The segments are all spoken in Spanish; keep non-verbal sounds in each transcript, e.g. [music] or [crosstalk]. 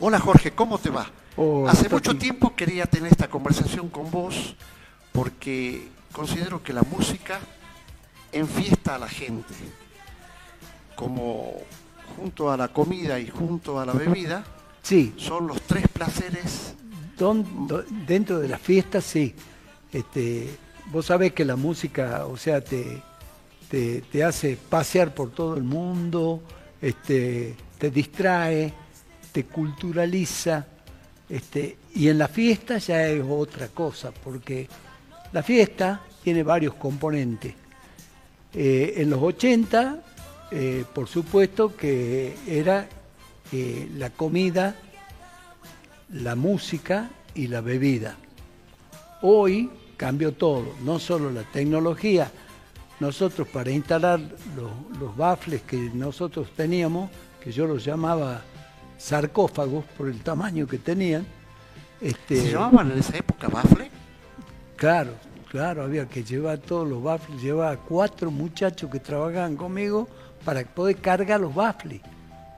Hola Jorge, ¿cómo te va? Hace mucho tiempo quería tener esta conversación con vos porque considero que la música enfiesta a la gente. Como junto a la comida y junto a la bebida Sí, son los tres placeres. don- dentro de las fiestas sí. Este, vos sabés que la música, o sea, te, te, te hace pasear por todo el mundo, este, te distrae, te culturaliza, este, y en la fiesta ya es otra cosa, porque la fiesta tiene varios componentes. Eh, en los 80, eh, por supuesto que era eh, la comida, la música y la bebida. Hoy cambió todo, no solo la tecnología. Nosotros para instalar los, los baffles que nosotros teníamos, que yo los llamaba sarcófagos por el tamaño que tenían, este, ¿Se llamaban en esa época bafle? Claro, claro, había que llevar todos los baffles, llevaba cuatro muchachos que trabajaban conmigo para poder cargar los baffles,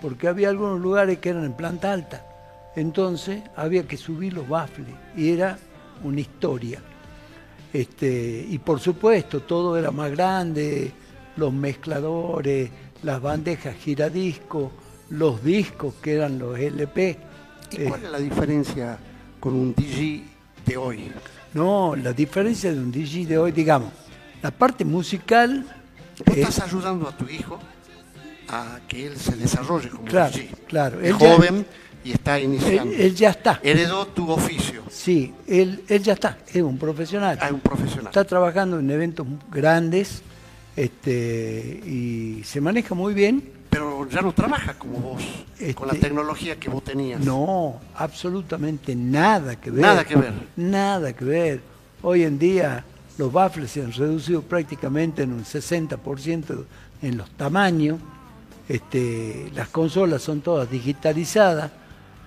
porque había algunos lugares que eran en planta alta, entonces había que subir los baffles y era una historia. Este, y por supuesto, todo era más grande, los mezcladores, las bandejas giradiscos, los discos que eran los LP. ¿Y eh, cuál es la diferencia con un DJ de hoy? No, la diferencia de un DJ de hoy, digamos, la parte musical, Vos eh, estás ayudando a tu hijo a que él se desarrolle como Claro, DJ. claro. Es Él ya- joven y está él, iniciando. él ya está. Heredó tu oficio. Sí, él, él ya está, es un profesional. a un profesional. Está trabajando en eventos grandes este, y se maneja muy bien. Pero ya no trabaja como vos, con la Este- tecnología que vos tenías. No, absolutamente nada que ver. Nada que ver. Nada que ver. Hoy en día los baffles se han reducido prácticamente en un 60% en los tamaños. Este, las consolas son todas digitalizadas.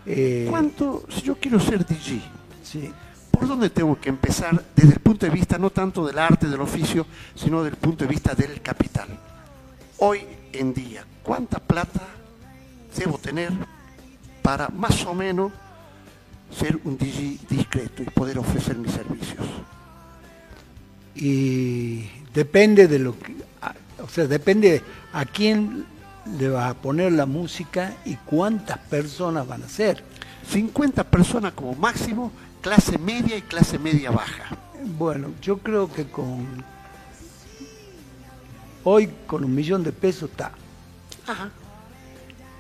eh, ¿Cuánto, si yo quiero ser DJ, sí. por dónde tengo que empezar desde el punto de vista no tanto del arte, del oficio, sino del punto de vista del capital? Hoy en día, ¿cuánta plata debo tener para más o menos ser un DJ discreto y poder ofrecer mis servicios? y depende de lo que, o sea, depende a quién le vas a poner la música y cuántas personas van a ser. 50 personas como máximo, clase media y clase media baja. Bueno, yo creo que con hoy con un millón de pesos está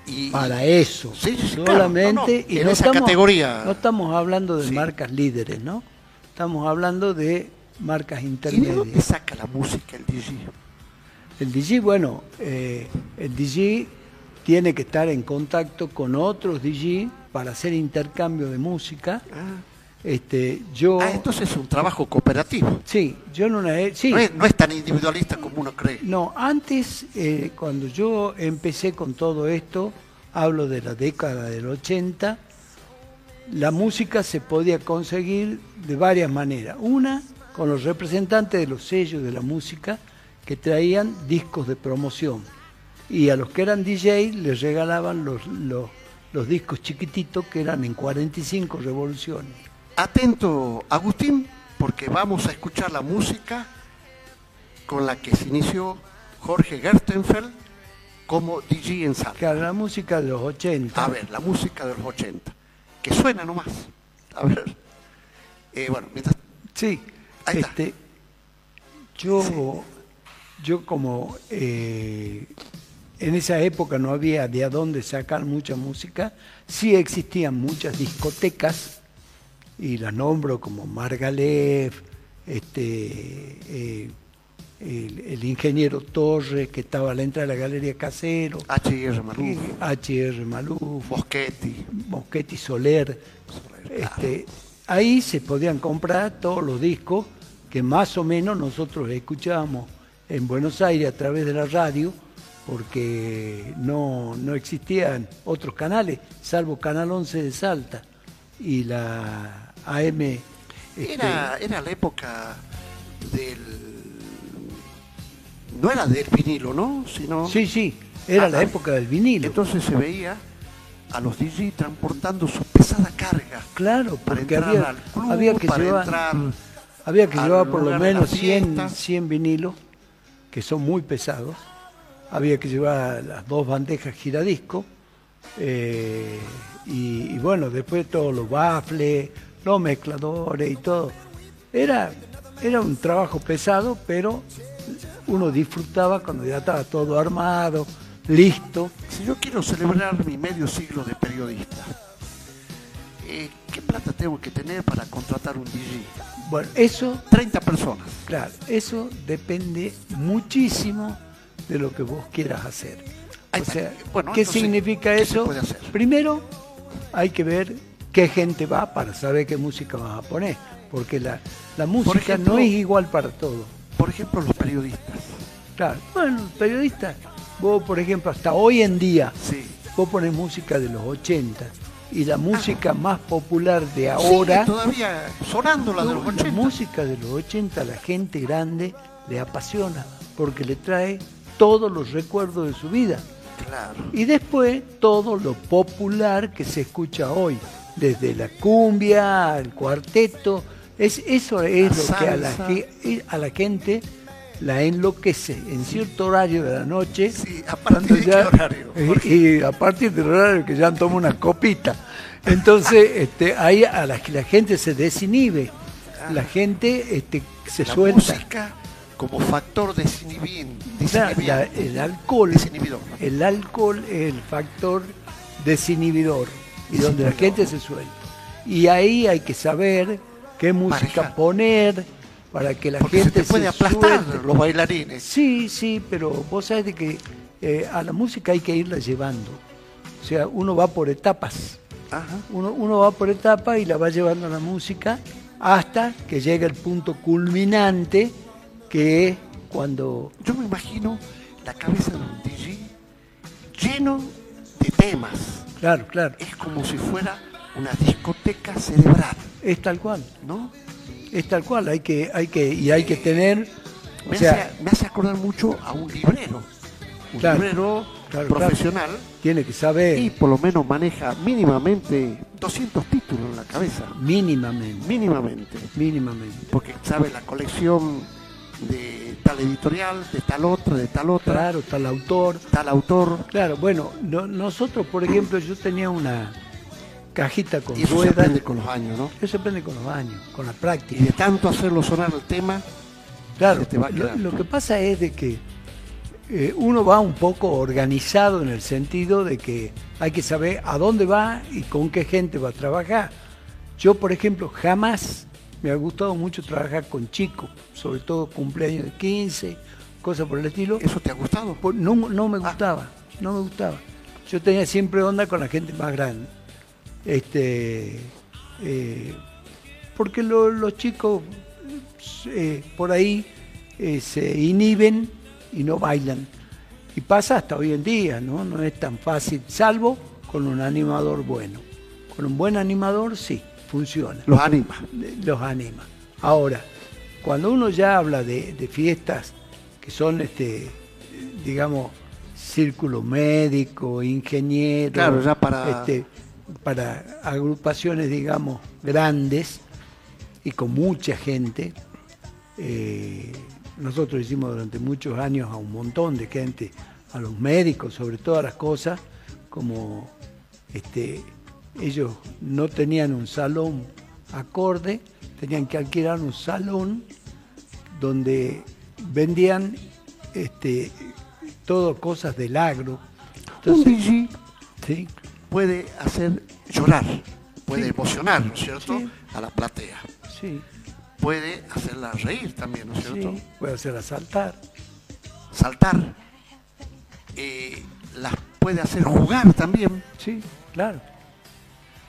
Y, para eso Sí, sí, claro. solamente No, no, y en no esa estamos, categoría. no estamos hablando de Sí. marcas líderes, ¿no? Estamos hablando de marcas ¿Y de dónde intermedias. saca la música el DJ? El DJ, bueno, eh, el DJ tiene que estar en contacto con otros DJ para hacer intercambio de música. Ah, Este, yo, Ah, entonces es un trabajo cooperativo. sí, yo en una, sí, No, es, no es tan individualista como uno cree. no, antes eh, cuando yo empecé con todo esto, hablo de la década del 80, la música se podía conseguir de varias maneras. Una, con los representantes de los sellos de la música que traían discos de promoción. Y a los que eran DJ les regalaban los, los, los discos chiquititos que eran en 45 revoluciones. Atento, Agustín, porque vamos a escuchar la música con la que se inició Jorge Gerstenfeld como DJ en sala. Claro, la música de los 80. A ver, la música de los 80, que suena nomás. A ver. Eh, bueno, mientras... Sí, Ahí está. este, yo, yo como eh, en esa época no había de a dónde sacar mucha música, sí existían muchas discotecas, y las nombro como Margalef, este, eh, el, el ingeniero Torres, que estaba a la entrada de la Galería Casero, H.R. Maluf, H.R. Maluf, Boschetti. Mosquetti Soler. Este, ahí se podían comprar todos los discos que más o menos nosotros escuchábamos en Buenos Aires a través de la radio, porque no, no existían otros canales, salvo Canal 11 de Salta y la AM. este, Era, era la época del... No era del vinilo, ¿no? Sino... Sí, sí, era la Ah, época del vinilo. Entonces se veía a los DJ transportando su pesada carga. Claro, porque había, al club, había que para llevar, entrar había que llevar por lo menos 100, fiesta. 100 vinilos, que son muy pesados. Había que llevar las dos bandejas giradisco. eh, y, y bueno, después todos los baffles, los mezcladores y todo. Era, era un trabajo pesado, pero uno disfrutaba cuando ya estaba todo armado, listo. Si yo quiero celebrar mi medio siglo de periodista, eh, ¿qué plata tengo que tener para contratar un DJ? Bueno, eso 30 personas. Claro, eso depende muchísimo de lo que vos quieras hacer. O sea, Bueno, ¿qué significa ¿qué se eso? Primero, hay que ver qué gente va para saber qué música vas a poner, porque la, la música ejemplo- no es igual para todos. Por ejemplo, los periodistas. Claro, bueno, periodista, vos por ejemplo, hasta hoy en día, Sí. vos pones música de los 80 y la música más popular de ahora... Sigue todavía sonando la de los No, 80. La música de los 80 a la gente grande le apasiona porque le trae todos los recuerdos de su vida. Claro. Y después todo lo popular que se escucha hoy, desde la cumbia, el cuarteto, es, eso es La lo que a la, salsa. ge- a la gente la enloquece en cierto horario de la noche. Sí, ¿a partir de qué horario, Y, y a partir del horario que ya han tomado una copita. Entonces, este, ahí a la, la gente se desinhibe, la gente este, se la suelta. música como factor la- el alcohol, el alcohol es el factor desinhibidor y donde la gente se suelta. Y ahí hay que saber qué música Manejar. poner para que la Porque se gente te puede se aplastar suelte. los bailarines. Sí, sí, pero vos sabés de que eh, a la música hay que irla llevando. O sea, uno va por etapas. Ajá. Uno, uno va por etapas y la va llevando la música hasta que llega el punto culminante que es cuando Yo me imagino la cabeza de un DJ lleno de temas. Claro, claro. Es como si fuera una discoteca cerebral, Es tal cual. ¿no? Es tal cual. Hay que, hay que, y hay que tener. O Me, sea, hace, me hace acordar mucho a un librero. Un Claro. librero Claro, profesional tiene que saber y por lo menos maneja mínimamente 200 títulos en la cabeza. mínimamente. Mínimamente. Mínimamente. Porque sabe la colección de tal editorial, de tal otra, de tal otra, Claro, tal autor. tal autor. Claro, bueno, no- nosotros, por ejemplo, yo tenía una cajita con Y eso se aprende con los años, ¿no? Eso se aprende con los años, con la Y práctica. de tanto hacerlo sonar el tema, Claro, se te va lo, quedando. lo que pasa es de que eh, uno va un poco organizado en el sentido de que hay que saber a dónde va y con qué gente va a trabajar. Yo, por ejemplo, jamás me ha gustado mucho trabajar con chicos, sobre todo cumpleaños de 15, cosas por el estilo. ¿eso te ha gustado? No, no me gustaba, no me gustaba. Yo tenía siempre onda con la gente más grande. Este, eh, porque lo- los chicos eh, por ahí eh, se inhiben y no bailan. Y pasa hasta hoy en día, ¿no? No es tan fácil, salvo con un animador bueno. Con un buen animador, sí, funciona Los anima. los anima. Ahora, cuando uno ya habla de, de fiestas que son, este, digamos, círculo médico, ingeniero, Claro, ya para- este, para agrupaciones, digamos, grandes y con mucha gente, eh, nosotros hicimos durante muchos años a un montón de gente, a los médicos sobre todas las cosas, como este, ellos no tenían un salón acorde, tenían que alquilar un salón donde vendían este, todo cosas del agro. Un Entonces, DJ sí, puede hacer llorar, puede Sí. emocionar, ¿no es cierto? Sí. A la platea. sí, Puede hacerla reír también, ¿no es cierto? sí, puede hacer asaltar. Saltar. Eh, las puede hacer jugar también. Sí, claro.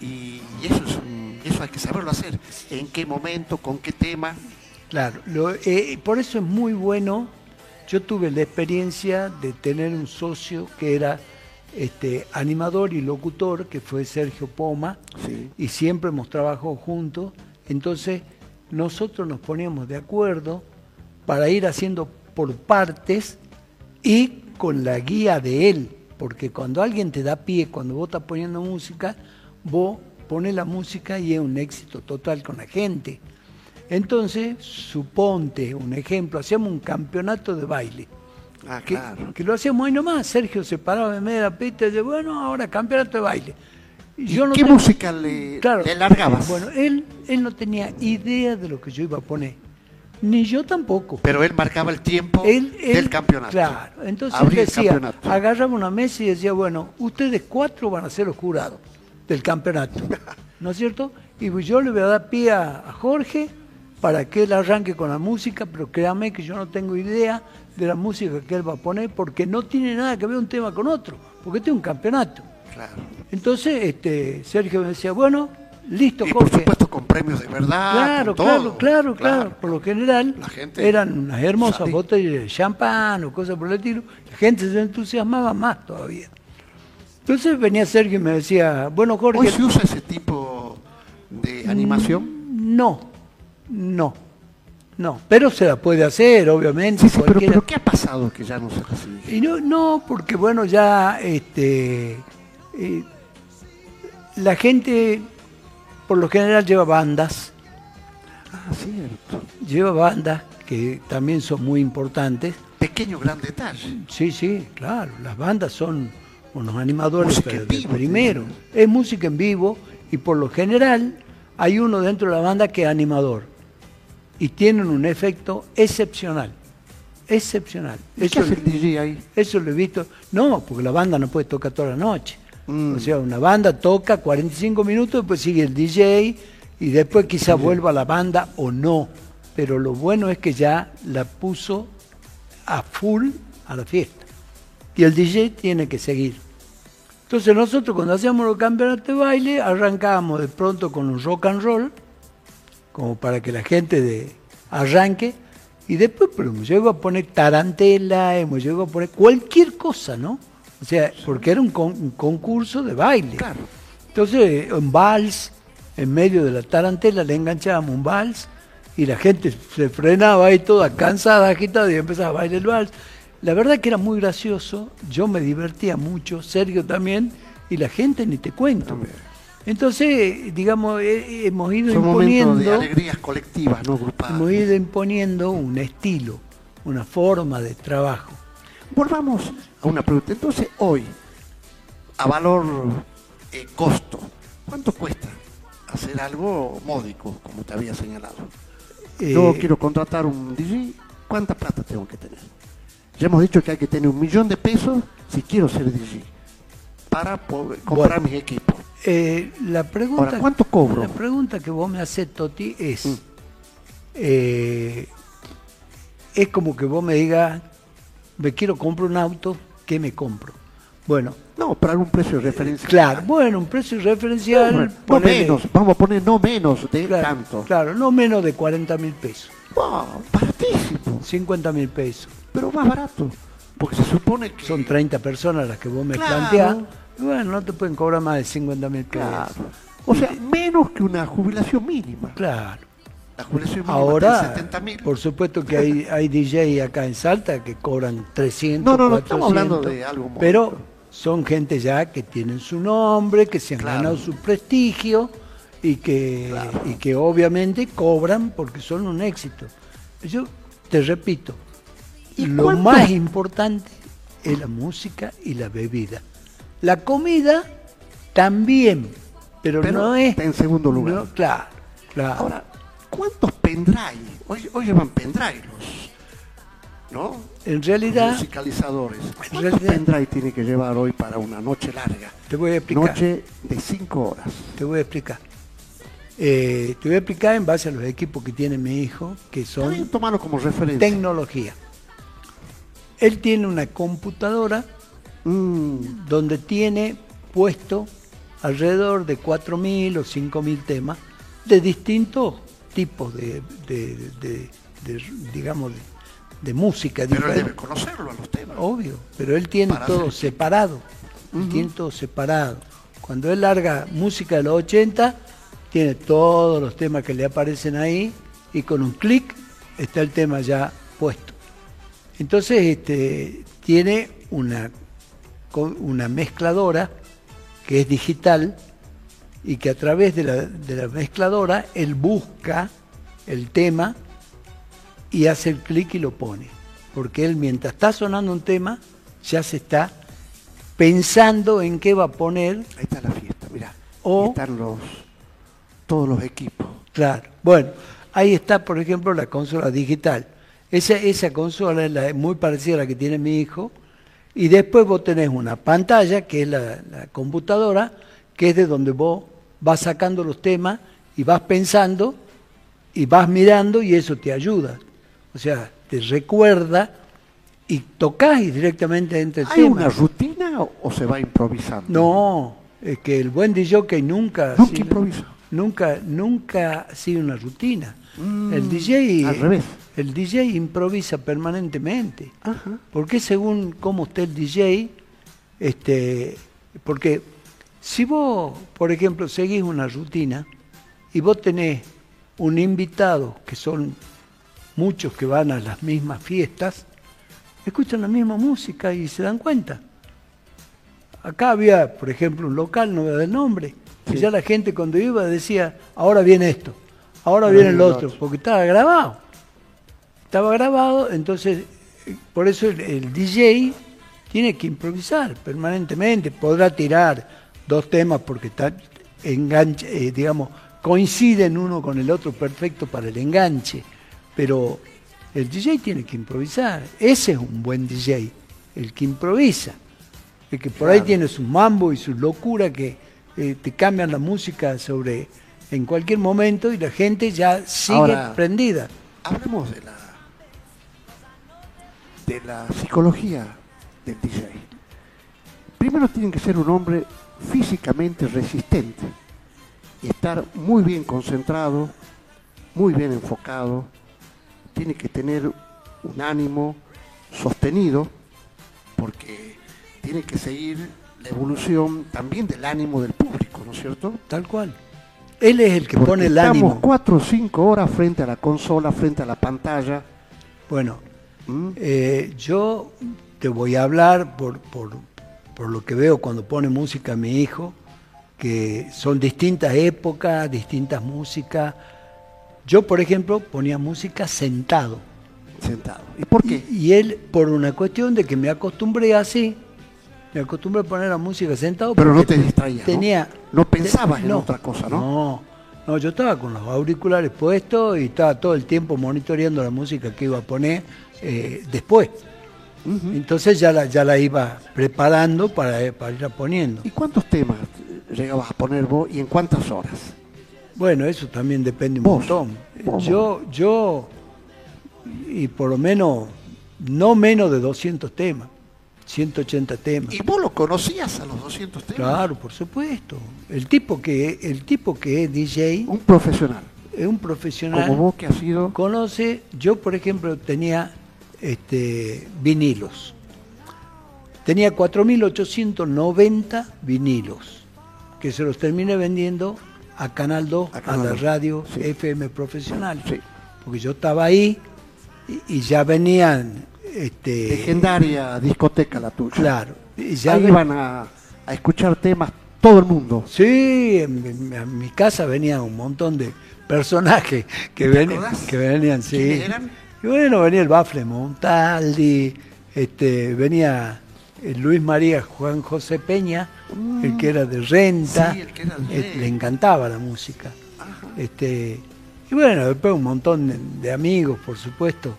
Y, y eso, es un- eso hay que saberlo hacer. ¿En qué momento, con qué tema? Claro, lo- eh, por eso es muy bueno. Yo tuve la experiencia de tener un socio que era este, animador y locutor, que fue Sergio Poma, Sí. y siempre hemos trabajado juntos. Entonces, nosotros nos poníamos de acuerdo para ir haciendo por partes y con la guía de él, porque cuando alguien te da pie, cuando vos estás poniendo música, vos pones la música y es un éxito total con la gente. Entonces, suponte un ejemplo, hacíamos un campeonato de baile. Ah, Que, claro. que lo hacíamos ahí nomás, Sergio se paraba en medio de la pista y decía, bueno, ahora campeonato de baile. Y yo no ¿Qué música le, Claro. le largabas? Bueno, él, él no tenía idea de lo que yo iba a poner. Ni yo tampoco. Pero él marcaba el tiempo Él- él- del campeonato. Claro, entonces decía, agarraba una mesa y decía, bueno, ustedes cuatro van a ser los jurados del campeonato, ¿no es cierto? Y pues yo le voy a dar pie a, a Jorge para que él arranque con la música, pero créame que yo no tengo idea de la música que él va a poner porque no tiene nada que ver un tema con otro, porque este es un campeonato. Claro. Entonces este, Sergio me decía, bueno, listo, Y por Jorge. supuesto con premios de verdad. Claro, con claro, todo. claro, claro. Por lo general La gente eran unas hermosas salía. botellas de champán o cosas por el estilo. La gente se entusiasmaba más todavía. Entonces venía Sergio y me decía, bueno Jorge, ¿Hoy se usa ese tipo de animación? no, no, no, pero se la puede hacer, obviamente. Sí, sí, pero, ¿qué ha pasado que ya no se así? Y no, no, porque bueno, ya este, eh, la gente por lo general lleva bandas, Ah, cierto. lleva bandas que también son muy importantes. Pequeño gran detalle. Sí, sí, claro, las bandas son animadores Música en de vivo, primero. Es música en vivo y por lo general hay uno dentro de la banda que es animador y tienen un efecto excepcional, excepcional. ¿Y qué Eso, hace el DJ ahí? eso lo he visto. No, porque la banda no puede tocar toda la noche. Mm. O sea, una banda toca 45 minutos, después sigue el DJ y después quizá vuelva la banda o no. Pero lo bueno es que ya la puso a full a la fiesta. Y el DJ tiene que seguir. Entonces nosotros cuando hacíamos los campeonatos de baile arrancábamos de pronto con un rock and roll, como para que la gente de, arranque, y después pero hemos llegado a poner tarantela, hemos llegado a poner cualquier cosa, ¿no? O sea, porque era un, con- un concurso de baile. Claro. Entonces, un vals, en medio de la tarantela le enganchábamos un vals y la gente se frenaba ahí toda cansada, agitada y empezaba a bailar el vals. La verdad que era muy gracioso, yo me divertía mucho, Sergio también, y la gente ni te cuento. Entonces, digamos, eh, hemos ido Son momentos de imponiendo, alegrías colectivas, no grupales. hemos ido imponiendo un estilo, una forma de trabajo. Volvamos a una pregunta. Entonces, hoy, a valor eh, costo, ¿cuánto cuesta hacer algo módico, como te había señalado? Yo Eh, quiero contratar un DJ, ¿cuánta plata tengo que tener? Ya hemos dicho que hay que tener un millón de pesos si quiero ser DJ, para poder comprar mis equipos. Eh, la pregunta, Ahora, ¿cuánto cobro? La pregunta que vos me haces, Toti, es, Mm. eh, es como que vos me digas, me quiero comprar un auto, ¿qué me compro? Bueno, No, para algún precio de referencia. claro, bueno, un precio referencial, No, no menos, vamos a poner no menos de claro, tanto. claro, no menos de 40 mil pesos, Wow, baratísimo, 50 mil pesos. Pero más barato. Porque se supone que... Son 30 personas las que vos me Claro. planteás, bueno, no te pueden cobrar más de 50 mil pesos. Claro. O sea, menos que una jubilación mínima. Claro. La jubilación mínima Ahora, tiene 70 mil. por supuesto que hay, [laughs] hay DJ acá en Salta que cobran 300, No, no, no, 400, estamos hablando de algo. Pero son gente ya que tienen su nombre, que se han Claro. ganado su prestigio y que, y que obviamente cobran porque son un éxito. Yo te repito, ¿Y lo cuánto? más importante es la música y la bebida. La comida también, pero, Pero no es... está en segundo lugar. no, claro, claro. Ahora, ¿cuántos pendrive? Hoy, hoy llevan pendrive los, ¿no? en Los realidad... musicalizadores. ¿Cuántos realidad- pendrive tiene que llevar hoy para una noche larga? Te voy a explicar. Noche de 5 horas. Te voy a explicar. Eh, te voy a explicar en base a los equipos que tiene mi hijo, que son tomarlo como referencia. tecnología. Él tiene una computadora Mm, donde tiene puesto alrededor de 4.000 o 5.000 temas de distintos tipos de, de- de- de- digamos, de, música. pero él debe conocerlo a los temas. Obvio, pero él tiene Para todo hacer- separado. Él Tiene todo separado. Cuando él larga música de los 80, tiene todos los temas que le aparecen ahí y con un clic está el tema ya. Entonces, este, tiene una una mezcladora que es digital y que a través de la, de la mezcladora él busca el tema y hace el clic y lo pone. Porque él mientras está sonando un tema ya se está pensando en qué va a poner. Ahí está la fiesta, mirá. O, están los, todos los equipos. Claro. Bueno, ahí está, por ejemplo, la consola digital. Esa, esa consola es la, muy parecida a la que tiene mi hijo. Y después vos tenés una pantalla, que es la, la computadora, que es de donde vos vas sacando los temas y vas pensando y vas mirando y eso te ayuda. O sea, te recuerda y tocas y directamente entre el ¿Hay una rutina o, se va improvisando? No, es que el buen DJ nunca... Nunca improvisa. Nunca, nunca ha sido una rutina. el mm, DJ... Al revés. El DJ improvisa permanentemente. Porque según cómo esté el DJ, este, porque si vos, por ejemplo, seguís una rutina y vos tenés un invitado, que son muchos que van a las mismas fiestas, escuchan la misma música y se dan cuenta. Acá había, por ejemplo, un local, no voy a dar nombre, que ya la gente cuando iba decía, ahora viene esto, ahora viene el otro, porque estaba grabado. Estaba grabado, entonces, por eso el, DJ tiene que improvisar permanentemente, podrá tirar dos temas porque está enganche, eh, digamos, coinciden uno con el otro perfecto para el enganche, pero el DJ tiene que improvisar. Ese es un buen DJ, el que improvisa. El que por ahí tiene su mambo y su locura que eh, te cambian la música sobre en cualquier momento y la gente ya sigue prendida. Hablemos de la de la psicología del DJ. Primero tiene que ser un hombre físicamente resistente y estar muy bien concentrado, muy bien enfocado, tiene que tener un ánimo sostenido porque tiene que seguir la evolución también del ánimo del público, ¿no es cierto? Tal cual. Él es el que pone el ánimo. Estamos cuatro o cinco horas frente a la consola, frente a la pantalla. Bueno, ¿Mm? eh, yo te voy a hablar por, por, por lo que veo cuando pone música mi hijo, que son distintas épocas, distintas músicas yo, por ejemplo, ponía música sentado. Sentado. ¿Y por qué? Y, él, por una cuestión de que me acostumbré así, me acostumbré a poner la música sentado. Pero no te distraías. Tenía, ¿no? pensabas en otra cosa, ¿no? No, no, yo estaba con los auriculares puestos y estaba todo el tiempo monitoreando la música que iba a poner eh, después. Entonces ya la, ya la iba preparando para, para ir poniendo. ¿Y cuántos temas llegabas a poner vos y en cuántas horas? Bueno, eso también depende un montón. Yo, yo, y por lo menos, no menos de 200 temas, 180 temas. ¿Y vos lo conocías a los 200 temas? Claro, por supuesto. El tipo que, el tipo que es DJ... Un profesional. Es un profesional. Como vos que has sido... Conoce, yo por ejemplo tenía este, vinilos. Tenía 4.890 vinilos, que se los terminé vendiendo a Canal 2, a, la radio FM profesional. Porque yo estaba ahí y, ya venían... Este, Legendaria discoteca la tuya. Claro. Y ya ahí iban a, escuchar temas todo el mundo. Sí, en, mi casa venían un montón de personajes que, venían, que venían, sí. eran? Y bueno, venía el Bafle Montaldi, este, venía Luis María Juan José Peña, el que era de renta, eh, le encantaba la música. Este, y bueno, después un montón de, amigos, por supuesto.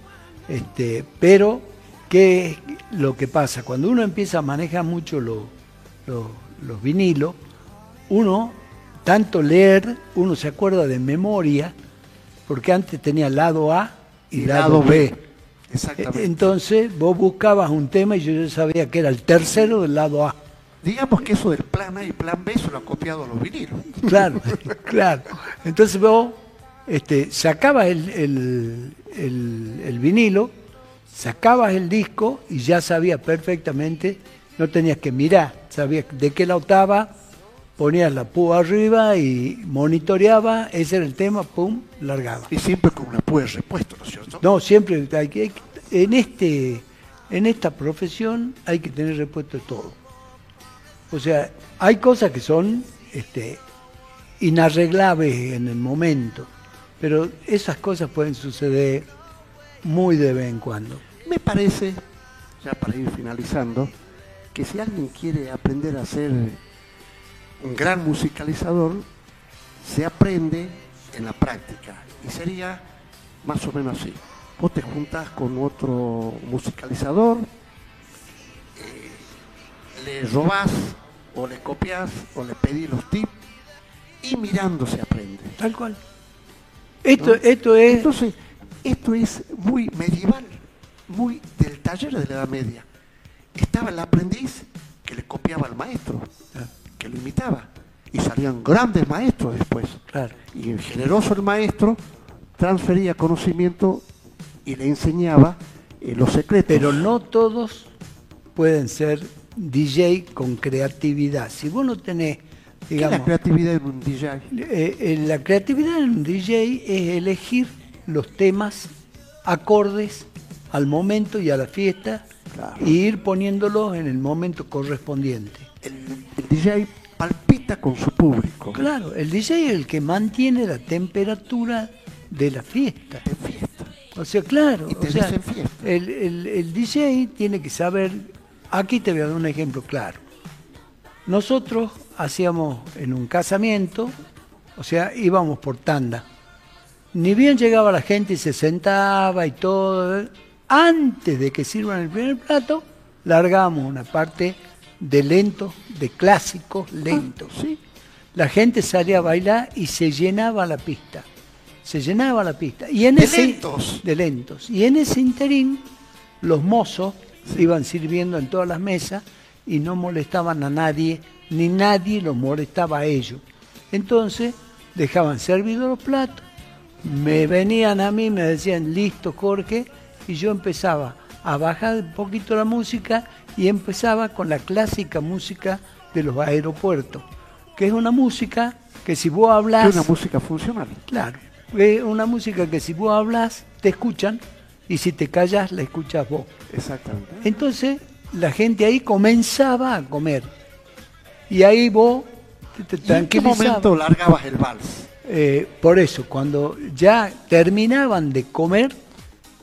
Este, pero, ¿qué es lo que pasa? Cuando uno empieza a manejar mucho los vinilos, uno, tanto leer, uno se acuerda de memoria, porque antes tenía lado A y, lado, B. Exactamente. Entonces vos buscabas un tema y yo ya sabía que era el tercero del lado A. Digamos que eso del plan A y plan B se lo ha copiado los vinilos. Claro, [laughs] claro. Entonces vos este, sacabas el, el, vinilo, sacabas el disco y ya sabías perfectamente, no tenías que mirar, sabías de qué lado estaba, ponías la púa arriba y monitoreaba, ese era el tema, pum, largaba. Y siempre con una púa de repuesto, ¿no es cierto? No, siempre hay que, en este en esta profesión hay que tener repuesto de todo. O sea, hay cosas que son este, inarreglables en el momento, pero esas cosas pueden suceder muy de vez en cuando. Me parece, ya para ir finalizando, que si alguien quiere aprender a ser un gran musicalizador, se aprende en la práctica. Y sería más o menos así. Vos te juntás con otro musicalizador, eh, le robás o le copias o le pedís los tips y mirando se aprende. Tal cual. Esto, esto es... Entonces, esto es muy medieval, muy del taller de la Edad Media. Estaba el aprendiz que le copiaba al maestro, Ah. Que lo imitaba. Y salían grandes maestros después. Claro. Y el generoso el maestro transfería conocimiento y le enseñaba eh, los secretos. Pero no todos pueden ser DJ con creatividad. Si vos no tenés, ¿Qué es la digamos, creatividad en un DJ? eh, eh, la creatividad en un DJ es elegir los temas acordes al momento y a la fiesta Claro. y ir poniéndolos en el momento correspondiente. El, el DJ palpita con su público. Claro, el DJ es el que mantiene la temperatura de la fiesta. De fiesta. O sea, claro, Y te o sea, fiesta. el, el- el DJ tiene que saber, aquí te voy a dar un ejemplo claro. Nosotros hacíamos en un casamiento, o sea, íbamos por tanda. Ni bien llegaba la gente y se sentaba y todo, antes de que sirvan el primer plato, largamos una parte de lentos, de clásicos lentos. Sí. La gente salía a bailar y se llenaba la pista. Se llenaba la pista. Y en De ese, lentos. De lentos. Y en ese interín, los mozos iban sirviendo en todas las mesas y no molestaban a nadie, ni nadie los molestaba a ellos. Entonces, dejaban servidos los platos, me venían a mí, me decían, listo Jorge, y yo empezaba a bajar un poquito la música y empezaba con la clásica música de los aeropuertos, que es una música que si vos Es hablas, una música funcional. claro, es una música que si vos hablas, te escuchan, y si te callas, la escuchas vos. Exactamente. Entonces la gente ahí comenzaba a comer. Y ahí vos te, te ¿Y en qué momento largabas el vals? Eh, por eso, cuando ya terminaban de comer,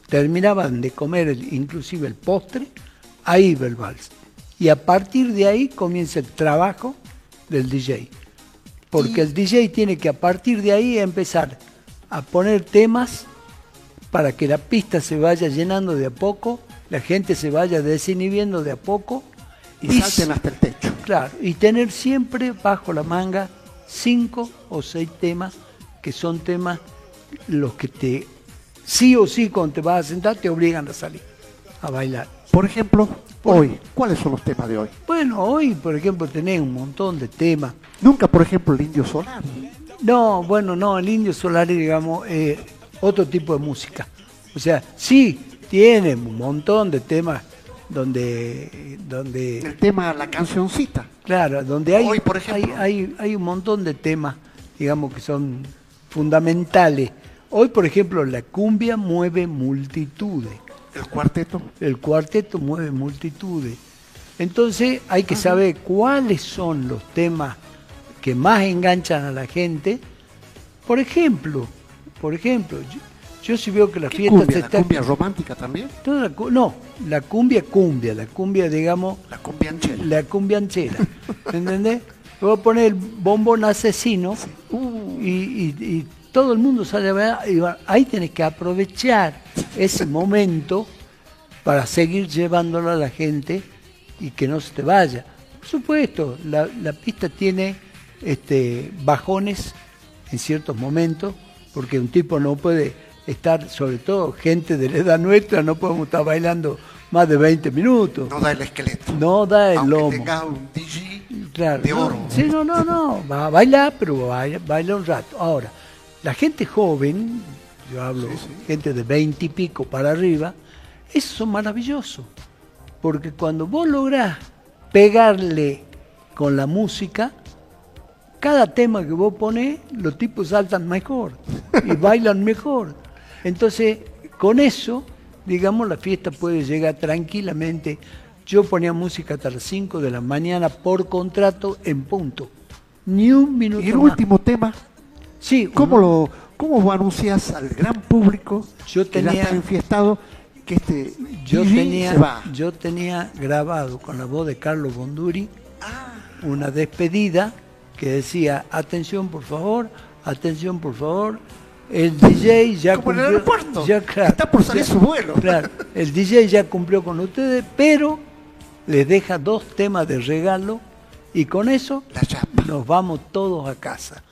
terminaban de comer el- inclusive el postre, ahí iba el vals. Y a partir de ahí comienza el trabajo del DJ. Porque el DJ tiene que a partir de ahí empezar a poner temas para que la pista se vaya llenando de a poco, la gente se vaya desinhibiendo de a poco Y salten hasta el techo. Claro, y tener siempre bajo la manga cinco o seis temas que son temas los que te, sí o sí, cuando te vas a sentar, te obligan a salir a bailar. Por ejemplo, hoy, ¿cuáles son los temas de hoy? Bueno, hoy, por ejemplo, tenés un montón de temas. Nunca, por ejemplo, el indio solar. No, bueno, no, el Indio Solar, digamos, eh, otro tipo de música. O sea, sí, tiene un montón de temas donde, donde El tema, la cancioncita. Claro, donde hay, Hoy, por ejemplo. hay, hay, hay un montón de temas, digamos, que son fundamentales. Hoy, por ejemplo, la cumbia mueve multitudes, El cuarteto. el cuarteto mueve multitudes. Entonces hay que saber cuáles son los temas que más enganchan a la gente. Por ejemplo, por ejemplo, yo, yo si veo que la ¿Qué fiesta cumbia? se ¿La está... cumbia romántica también? toda la cu- no, la cumbia cumbia, la cumbia, digamos, La cumbia anchera. la cumbianchera, ¿entendés? Voy a poner el bombón asesino y, y- y todo el mundo sale a ver, y va- ahí tenés que aprovechar ese momento para seguir llevándolo a la gente y que no se te vaya. Por supuesto, la, la pista tiene este, bajones en ciertos momentos, porque un tipo no puede estar, sobre todo gente de la edad nuestra, no podemos estar bailando más de 20 minutos. No da el esqueleto. No da el Aunque lomo. tenga un DJ Claro, de no, oro. sí, no, no, no, va a bailar, pero baila, baila un rato. Ahora, la gente joven, yo hablo gente de 20 y pico para arriba, esos son maravillosos. Porque cuando vos lográs pegarle con la música, cada tema que vos ponés, los tipos saltan mejor y [laughs] bailan mejor. Entonces, con eso, digamos, la fiesta puede llegar tranquilamente yo ponía música hasta las 5 de la mañana por contrato en punto. Ni un minuto Y el más. último tema, Sí, ¿cómo, un- lo, ¿cómo vos anuncias al gran público Yo que ya tenía- está enfiestado que este yo DJ tenía, se va? yo tenía grabado con la voz de Carlos Bonduri Ah, una despedida que decía, atención por favor, atención por favor, el DJ ya Como en el cumplió, aeropuerto, ya, claro, está por salir ya- su vuelo. Claro, el DJ ya cumplió con ustedes, pero les deja dos temas de regalo y con eso nos vamos todos a casa.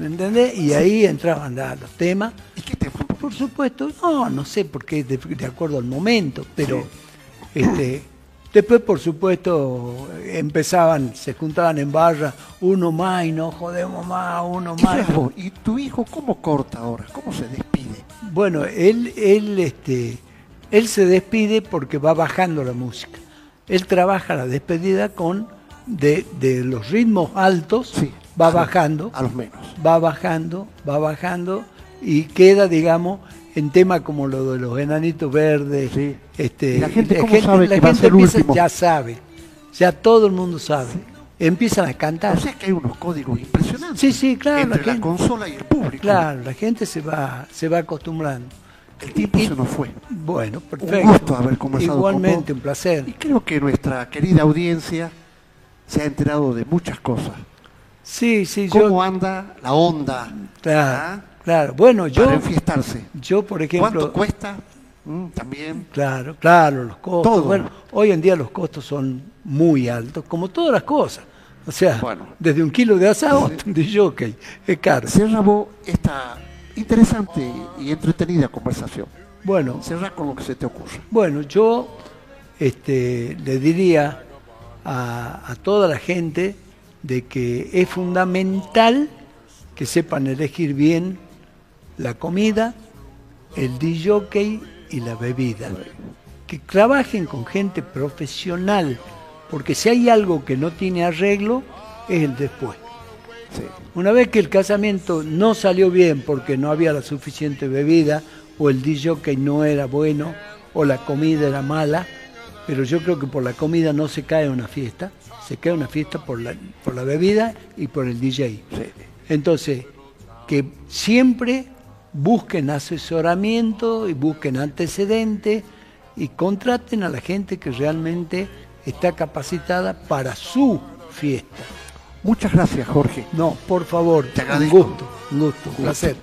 ¿Me entendés? Y ahí entraban la- los temas. ¿Y qué tema? Por supuesto, no, no sé por qué, de, de acuerdo al momento, pero este, después, por supuesto, empezaban, se juntaban en barra, uno más y no jodemos más, uno ¿Qué más. vos? ¿Y tu hijo cómo corta ahora? ¿Cómo se despide? Bueno, él, él, este, él se despide porque va bajando la música. Él trabaja la despedida con de, de los ritmos altos, Sí, va a los- bajando, A los menos. va bajando, va bajando y queda, digamos, en tema como lo de los enanitos verdes. Sí. Este, ¿Y la gente sabe la que va a gente ser empieza- último? Ya sabe, ya todo el mundo sabe. Empiezan a cantar. O sea que hay unos códigos impresionantes. Sí, sí, claro, Entre la la, gente- consola y el público. Claro, la gente se va, se va acostumbrando. El tiempo Y- se nos fue. Bueno, perfecto. Un gusto haber conversado Igualmente, con un vos. placer. Y creo que nuestra querida audiencia se ha enterado de muchas cosas. Sí, sí, ¿Cómo yo. anda la onda Claro, ¿ah? claro. Bueno, yo, para enfiestarse? yo por ¿Cuánto ejemplo. cuesta? Mm, también. Claro, claro, los costos. Todo. Bueno, hoy en día los costos son muy altos, como todas las cosas. O sea, Bueno. desde un kilo de asado [laughs] de jockey, es caro. Cerra vos esta interesante y entretenida conversación. Bueno, Cerra con lo que se te ocurra. Bueno, yo este, le diría a, a toda la gente de que es fundamental que sepan elegir bien la comida, el DJ y la bebida. Que trabajen con gente profesional, porque si hay algo que no tiene arreglo, es el después. Sí. Una vez que el casamiento no salió bien porque no había la suficiente bebida, o el DJ no era bueno, o la comida era mala, pero yo creo que por la comida no se cae una fiesta, se cae una fiesta por la, por la bebida y por el DJ. Sí. Entonces, que siempre busquen asesoramiento y busquen antecedentes y contraten a la gente que realmente está capacitada para su fiesta. Muchas gracias, Jorge. No, por favor, Te un gusto, un gusto, un placer.